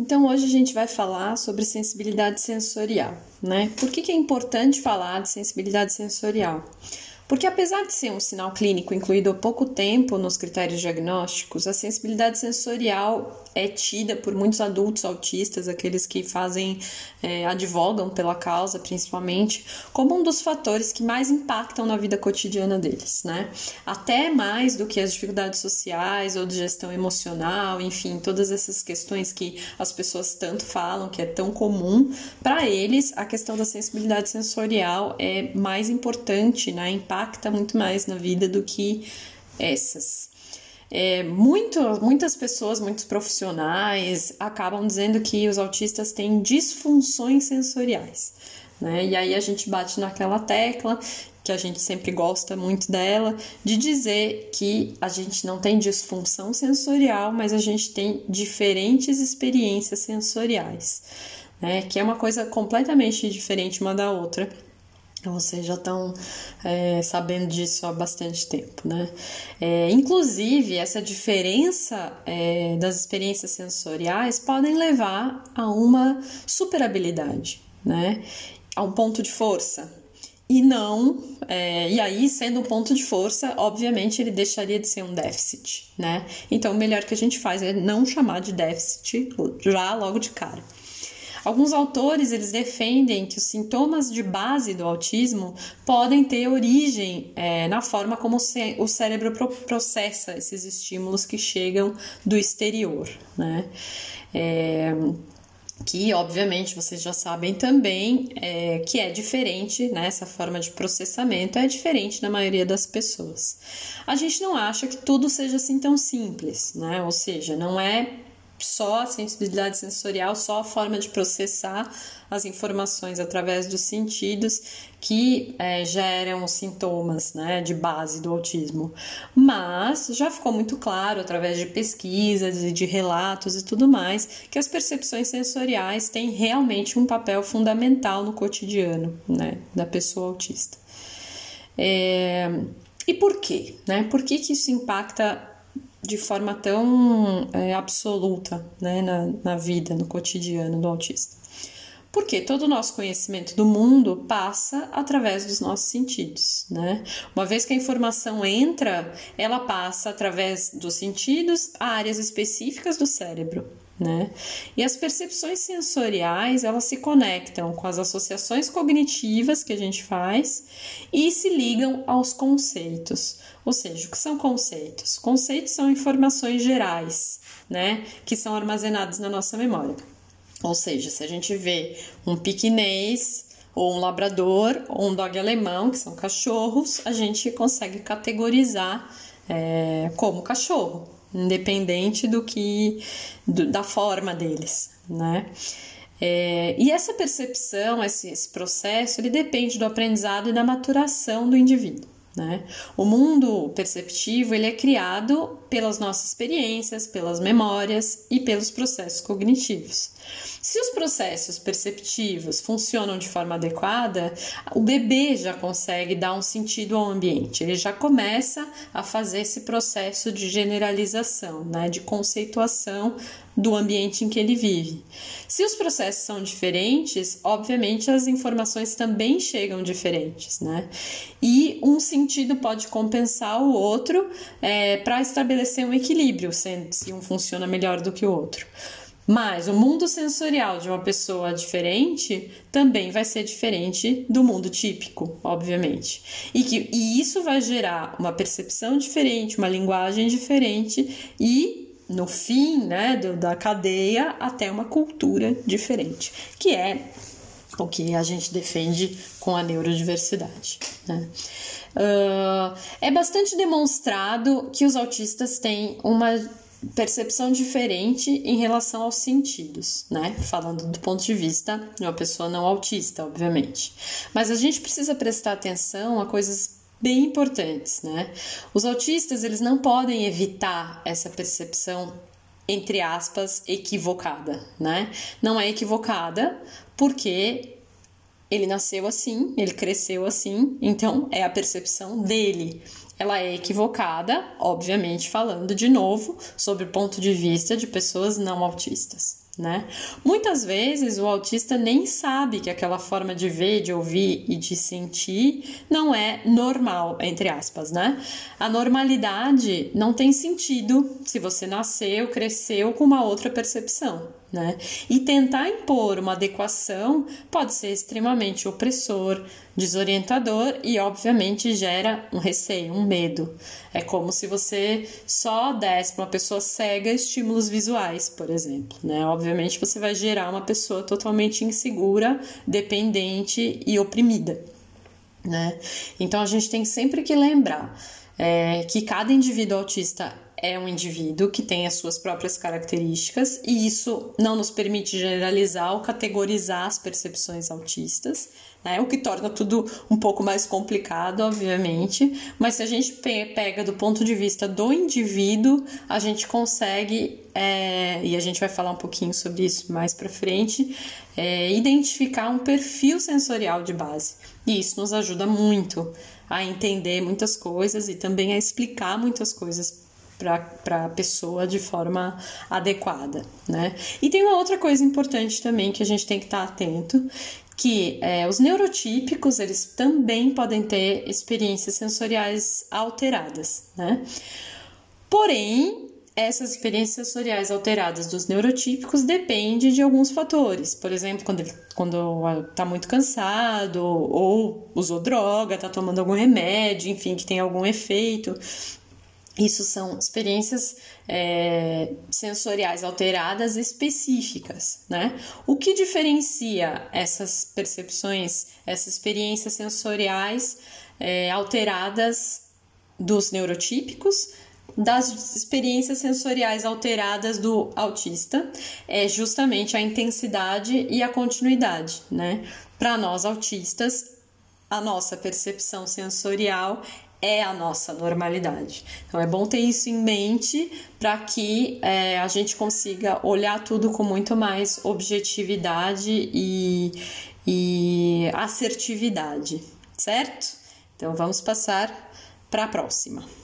Então hoje a gente vai falar sobre sensibilidade sensorial, né? Por que, que é importante falar de sensibilidade sensorial? Porque apesar de ser um sinal clínico incluído há pouco tempo nos critérios diagnósticos, a sensibilidade sensorial é tida por muitos adultos autistas, aqueles que fazem, é, advogam pela causa principalmente, como um dos fatores que mais impactam na vida cotidiana deles, né? Até mais do que as dificuldades sociais ou de gestão emocional, enfim, todas essas questões que as pessoas tanto falam, que é tão comum, para eles a questão da sensibilidade sensorial é mais importante, né? Impacta impacta muito mais na vida do que essas. É, muito, muitas pessoas, muitos profissionais acabam dizendo que os autistas têm disfunções sensoriais. Né? E aí a gente bate naquela tecla que a gente sempre gosta muito dela, de dizer que a gente não tem disfunção sensorial, mas a gente tem diferentes experiências sensoriais, né? Que é uma coisa completamente diferente uma da outra vocês já estão é, sabendo disso há bastante tempo, né? É, inclusive, essa diferença é, das experiências sensoriais podem levar a uma superabilidade, né? A um ponto de força. E não, é, e aí, sendo um ponto de força, obviamente ele deixaria de ser um déficit, né? Então, o melhor que a gente faz é não chamar de déficit já logo de cara. Alguns autores eles defendem que os sintomas de base do autismo podem ter origem é, na forma como o cérebro processa esses estímulos que chegam do exterior, né? É, que obviamente vocês já sabem também é, que é diferente, né? Essa forma de processamento é diferente na maioria das pessoas. A gente não acha que tudo seja assim tão simples, né? Ou seja, não é só a sensibilidade sensorial, só a forma de processar as informações através dos sentidos que é, geram os sintomas né, de base do autismo. Mas já ficou muito claro, através de pesquisas e de relatos e tudo mais, que as percepções sensoriais têm realmente um papel fundamental no cotidiano né, da pessoa autista. É, e por quê? Né? Por que, que isso impacta de forma tão é, absoluta né, na, na vida, no cotidiano do autista. Porque todo o nosso conhecimento do mundo passa através dos nossos sentidos, né? Uma vez que a informação entra, ela passa através dos sentidos a áreas específicas do cérebro né? E as percepções sensoriais, elas se conectam com as associações cognitivas que a gente faz e se ligam aos conceitos. Ou seja, o que são conceitos? Conceitos são informações gerais, né, que são armazenadas na nossa memória. Ou seja, se a gente vê um piquinês ou um labrador ou um dog alemão, que são cachorros, a gente consegue categorizar é, como cachorro, independente do que do, da forma deles, né? É, e essa percepção, esse, esse processo, ele depende do aprendizado e da maturação do indivíduo. Né? O mundo perceptivo ele é criado pelas nossas experiências, pelas memórias e pelos processos cognitivos. Se os processos perceptivos funcionam de forma adequada, o bebê já consegue dar um sentido ao ambiente, ele já começa a fazer esse processo de generalização, né, de conceituação do ambiente em que ele vive. Se os processos são diferentes, obviamente as informações também chegam diferentes, né? E um sentido pode compensar o outro é, para estabelecer um equilíbrio, sendo se um funciona melhor do que o outro. Mas o mundo sensorial de uma pessoa diferente também vai ser diferente do mundo típico, obviamente. E, que, e isso vai gerar uma percepção diferente, uma linguagem diferente e no fim né, do, da cadeia até uma cultura diferente, que é o que a gente defende com a neurodiversidade. Né? Uh, é bastante demonstrado que os autistas têm uma percepção diferente em relação aos sentidos, né? Falando do ponto de vista de uma pessoa não autista, obviamente. Mas a gente precisa prestar atenção a coisas bem importantes, né? Os autistas, eles não podem evitar essa percepção entre aspas equivocada, né? Não é equivocada porque ele nasceu assim, ele cresceu assim, então é a percepção dele. Ela é equivocada, obviamente falando de novo sobre o ponto de vista de pessoas não autistas. Né? Muitas vezes o autista nem sabe que aquela forma de ver, de ouvir e de sentir não é normal, entre aspas, né? A normalidade não tem sentido se você nasceu, cresceu com uma outra percepção né? E tentar impor uma adequação pode ser extremamente opressor, desorientador e, obviamente, gera um receio, um medo. É como se você só desse para uma pessoa cega estímulos visuais, por exemplo, né? Obviamente, você vai gerar uma pessoa totalmente insegura, dependente e oprimida, né? Então, a gente tem sempre que lembrar é, que cada indivíduo autista é um indivíduo que tem as suas próprias características e isso não nos permite generalizar ou categorizar as percepções autistas, né? O que torna tudo um pouco mais complicado, obviamente. Mas se a gente pega do ponto de vista do indivíduo, a gente consegue, é, e a gente vai falar um pouquinho sobre isso mais para frente, é, identificar um perfil sensorial de base. E isso nos ajuda muito a entender muitas coisas e também a explicar muitas coisas para a pessoa de forma adequada, né? E tem uma outra coisa importante também que a gente tem que estar tá atento, que é, os neurotípicos eles também podem ter experiências sensoriais alteradas, né? Porém, essas experiências sensoriais alteradas dos neurotípicos dependem de alguns fatores. Por exemplo, quando ele quando está muito cansado, ou usou droga, está tomando algum remédio, enfim, que tem algum efeito. Isso são experiências é, sensoriais alteradas específicas, né? O que diferencia essas percepções, essas experiências sensoriais é, alteradas dos neurotípicos das experiências sensoriais alteradas do autista é justamente a intensidade e a continuidade, né? Para nós autistas, a nossa percepção sensorial é a nossa normalidade. Então é bom ter isso em mente para que é, a gente consiga olhar tudo com muito mais objetividade e, e assertividade, certo? Então vamos passar para a próxima.